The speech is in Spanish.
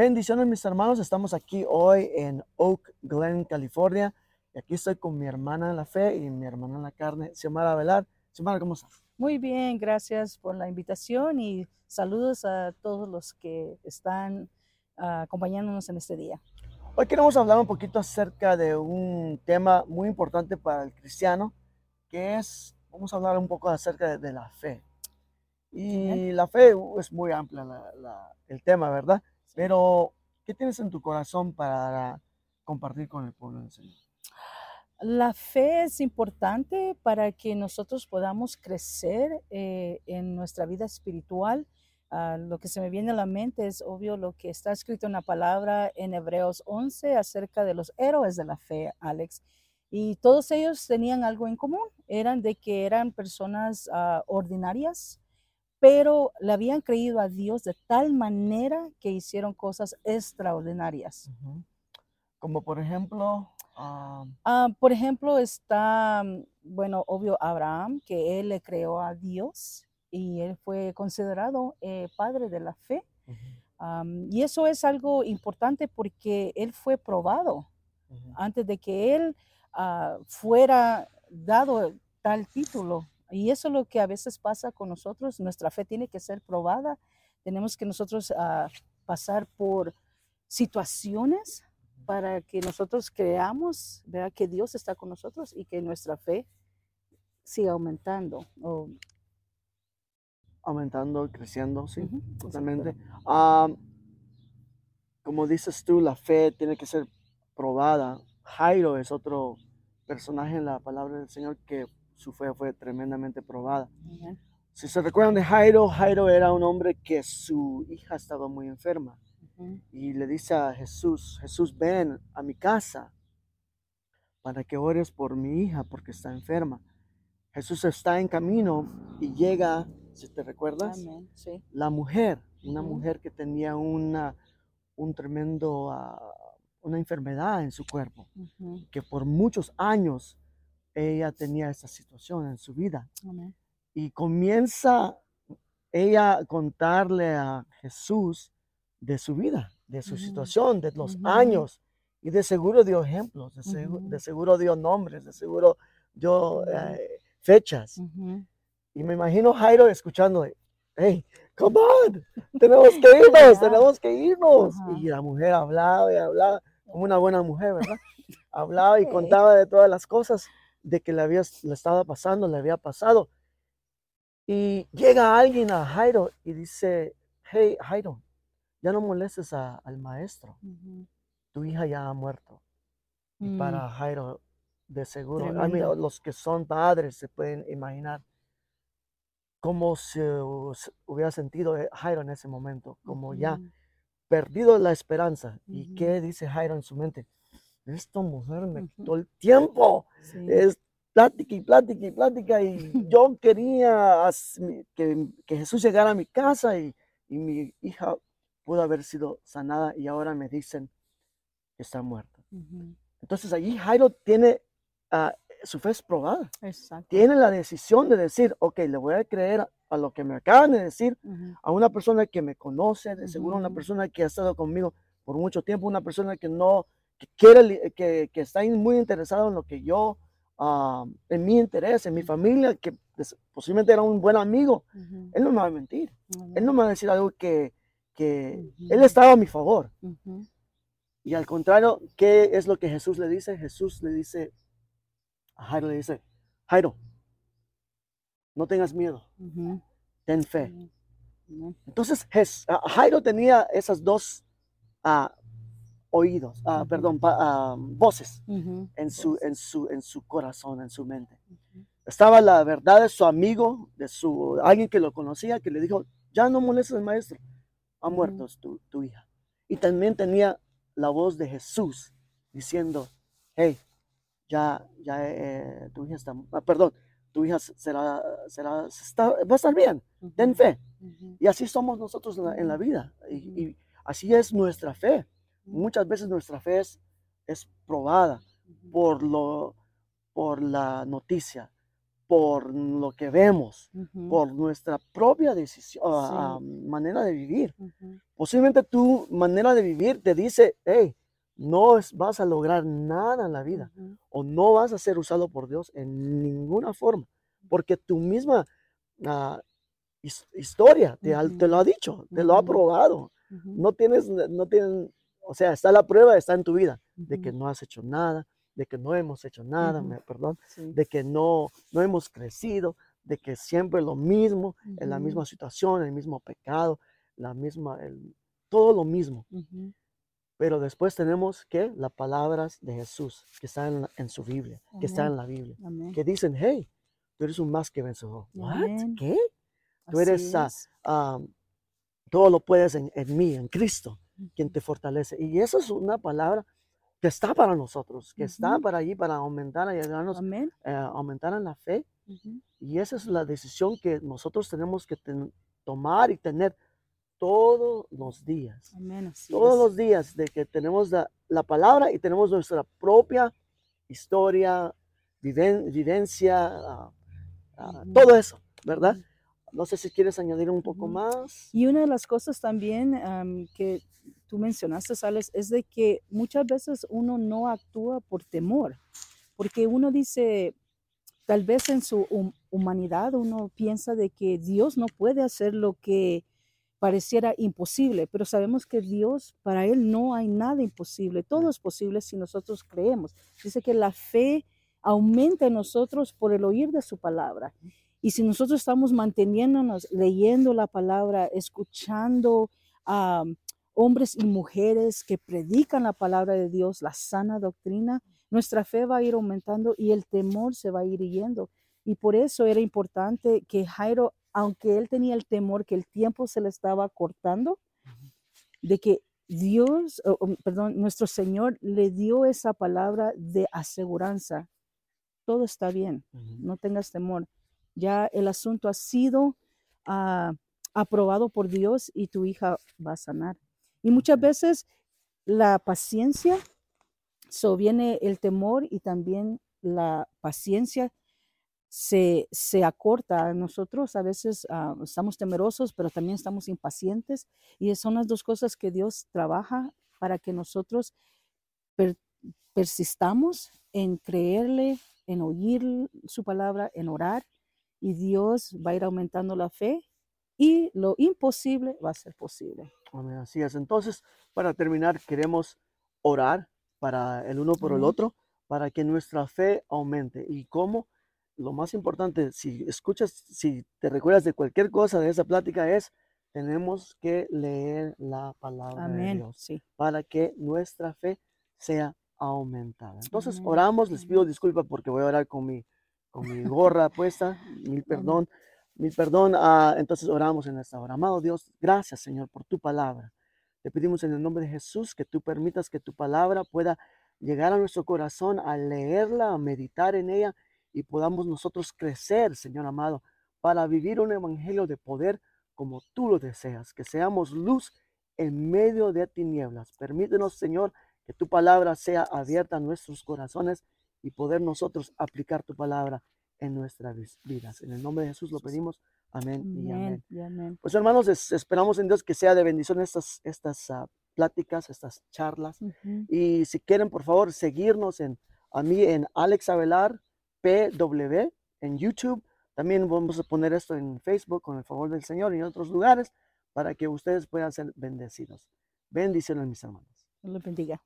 Bendiciones mis hermanos, estamos aquí hoy en Oak Glen, California. Y aquí estoy con mi hermana en la fe y mi hermana en la carne, Xiomara Velar. Xiomara, ¿cómo estás? Muy bien, gracias por la invitación y saludos a todos los que están ah, acompañándonos en este día. Hoy queremos hablar un poquito acerca de un tema muy importante para el cristiano, que es, vamos a hablar un poco acerca de, de la fe. Y la fe uh, es muy amplia la- la- el tema, ¿verdad? Pero, ¿qué tienes en tu corazón para compartir con el pueblo del Señor? La fe es importante para que nosotros podamos crecer eh, en nuestra vida espiritual. Ah, lo que se me viene a la mente es obvio lo que está escrito en la palabra en Hebreos 11 acerca de los héroes de la fe, Alex. Y todos ellos tenían algo en común, eran de que eran personas ah, ordinarias, pero le habían creído a Dios de tal manera que hicieron cosas extraordinarias. Como por ejemplo, ah, Ah, por ejemplo, está, mm, bueno, obvio, Abraham, que él le creó a Dios y él fue considerado eh, padre de la fe. y eso es algo importante porque él fue probado antes de que él ah, fuera dado tal título. Y eso es lo que a veces pasa con nosotros. Nuestra fe tiene que ser probada. Tenemos que nosotros ah, pasar por situaciones para que nosotros creamos ¿verdad? que Dios está con nosotros y que nuestra fe siga aumentando. o- aumentando, creciendo, sí, totalmente. Ah, como dices tú, la fe tiene que ser probada. Jairo es otro personaje en la palabra del Señor que su fe fue tremendamente probada. Si se recuerdan de Jairo, Jairo era un hombre que su hija estaba muy enferma y le dice a Jesús, Jesús, ven a mi casa para que ores por mi hija porque está enferma. Jesús está en camino y llega, si te recuerdas, Amén. Sí. la mujer, una mujer que tenía una, un tremendo, ah, una enfermedad en su cuerpo, que por muchos años ella tenía esta situación en su vida. Amén. Y comienza ella a contarle a Jesús de su vida, de su situación, de los años. Y de seguro dio ejemplos, de, Ujú. de seguro dio nombres, de seguro dio eh, fechas. Y me imagino Jairo escuchando, hey, come on, tenemos que irnos, tenemos que irnos. Y la mujer hablaba y hablaba, como una buena mujer, ¿verdad? Hablaba y contaba de todas las cosas de que le, había, le estaba pasando, le había pasado. Y llega alguien a Jairo y dice, hey, Jairo, ya no molestes a- al maestro, tu hija ya ha muerto. Y Mm, para Jairo, de seguro, mean, Tremendo. los que son padres se pueden imaginar cómo se se hubiera sentido eh, Jairo en ese momento, como ya perdido la esperanza. ¿Y qué dice Jairo en su mente? Esta mujer me quitó el tiempo, sí. es plática y plática y plática, y yo quería que, que Jesús llegara a mi casa y, y mi hija pudo haber sido sanada y ahora me dicen que está muerta. Ujú, Entonces allí Jairo tiene, ah, su fe es probada. Exacto. Tiene la decisión de decir, ok, le voy a creer a- a lo que me acaban de decir, Ujú, a una persona que me conoce, de seguro una Ujú. persona que ha estado conmigo por mucho tiempo, una persona que no, que quiere, li- que, que está muy interesado en lo que yo, ah, en mi interés, en mi familia, que des- posiblemente era un buen amigo. ujú, Él no me va a mentir, él amén. no me va a decir algo que, que él Ujú. estaba a mi favor. Y al contrario, ¿qué es lo que Jesús le dice? Jesús le dice, a Jairo le dice, Jairo, no tengas miedo, ten fe. Entonces Jairo tenía esas dos ah, oídos, ah, Ujú. perdón, pa- ah, voces Ujú, en su, en, su, en su corazón, en su mente. Ujú, Estaba la verdad de su amigo, de su alguien que lo conocía, que le dijo, ya no molestes al maestro, ha muerto tu, tu hija. Y también tenía la voz de Jesús diciendo, hey, ya, ya eh, tu hija está, ah, perdón, tu hija será, será, está- va a estar bien, ten fe. Y así somos nosotros en la, en la vida. Y, y así es nuestra fe. Muchas veces nuestra fe es, es probada por, lo, por la noticia, por lo que vemos, por nuestra propia decisión, Sí. ah, manera de vivir. Posiblemente tu manera de vivir te dice, hey, no es- vas a lograr nada en la vida o no vas a ser usado por Dios en ninguna forma, porque tu misma ah, his- historia te, te lo ha dicho, te lo ha probado. No tienes, no tienen, o sea, está la prueba, está en tu vida, de que no has hecho nada, de que no hemos hecho nada, Ujú. me- perdón, sí, de que no, no hemos crecido, de que siempre lo mismo, en la misma situación, el mismo pecado, la misma, el- todo lo mismo. Pero después tenemos que las palabras de Jesús, que están en, la- en su Biblia, que están Amén. en la Biblia, amén. que dicen, hey, tú eres un más que vencedor. ¿What? Amén. ¿Qué? Tú Así eres, es. ah, todo lo puedes en, en mí, en Cristo, quien te fortalece. Y esa es una palabra que está para nosotros, que está Ujú. para allí, para aumentar, ayudarnos eh, aumentar en la fe. ujú, Y esa es la decisión que nosotros tenemos que ten- tomar y tener todos los días. Amén. Todos es. los días de que tenemos la, la palabra y tenemos nuestra propia historia, viven- vivencia, ah, ah, Ujú. todo eso, ¿verdad? No sé si quieres añadir un poco más. Y una de las cosas también am, que tú mencionaste, Alex, es de que muchas veces uno no actúa por temor, porque uno dice, tal vez en su hum- humanidad uno piensa de que Dios no puede hacer lo que pareciera imposible, pero sabemos que Dios, para Él no hay nada imposible, todo es posible si nosotros creemos. Dice que la fe aumenta en nosotros por el oír de su palabra. Y si nosotros estamos manteniéndonos leyendo la palabra, escuchando a hombres y mujeres que predican la palabra de Dios, la sana doctrina, nuestra fe va a ir aumentando y el temor se va a ir yendo. Y por eso era importante que Jairo, aunque él tenía el temor que el tiempo se le estaba cortando, de que Dios, perdón, nuestro Señor le dio esa palabra de aseguranza. Todo está bien no tengas temor. Ya el asunto ha sido ah, aprobado por Dios y tu hija va a sanar. Y muchas veces la paciencia, so viene el temor y también la paciencia se, se acorta. Nosotros a veces ah, estamos temerosos, pero también estamos impacientes y son las dos cosas que Dios trabaja para que nosotros per- persistamos en creerle, en oír su palabra, en orar, y Dios va a ir aumentando la fe y lo imposible va a ser posible. Amén, Así es. Entonces, para terminar, queremos orar para el uno por el Amén. otro, para que nuestra fe aumente. ¿Y cómo? Lo más importante, si escuchas, si te recuerdas de cualquier cosa de esa plática, es tenemos que leer la palabra de Amén. Dios Sí. para que nuestra fe sea aumentada. Entonces, Amén. oramos, les pido Amén. disculpas porque voy a orar con mi, con mi gorra puesta, mil perdón, mil perdón. ah, entonces oramos en esta hora. Amado Dios, gracias Señor por tu palabra. Te pedimos en el nombre de Jesús que tú permitas que tu palabra pueda llegar a nuestro corazón, a leerla, a meditar en ella y podamos nosotros crecer, Señor amado, para vivir un evangelio de poder como tú lo deseas, que seamos luz en medio de tinieblas. Permítenos, Señor, que tu palabra sea abierta a nuestros corazones y poder nosotros aplicar tu palabra en nuestras vidas. En el nombre de Jesús lo pedimos. Amén y amén. Amén. y amén. Pues hermanos, es- esperamos en Dios que sea de bendición estas, estas ah, pláticas, estas charlas. Y si quieren, por favor, seguirnos en a mí en Alex Avelar PW en YouTube. También vamos a poner esto en Facebook con el favor del Señor y en otros lugares para que ustedes puedan ser bendecidos. Bendiciones, mis hermanos. Dios los bendiga.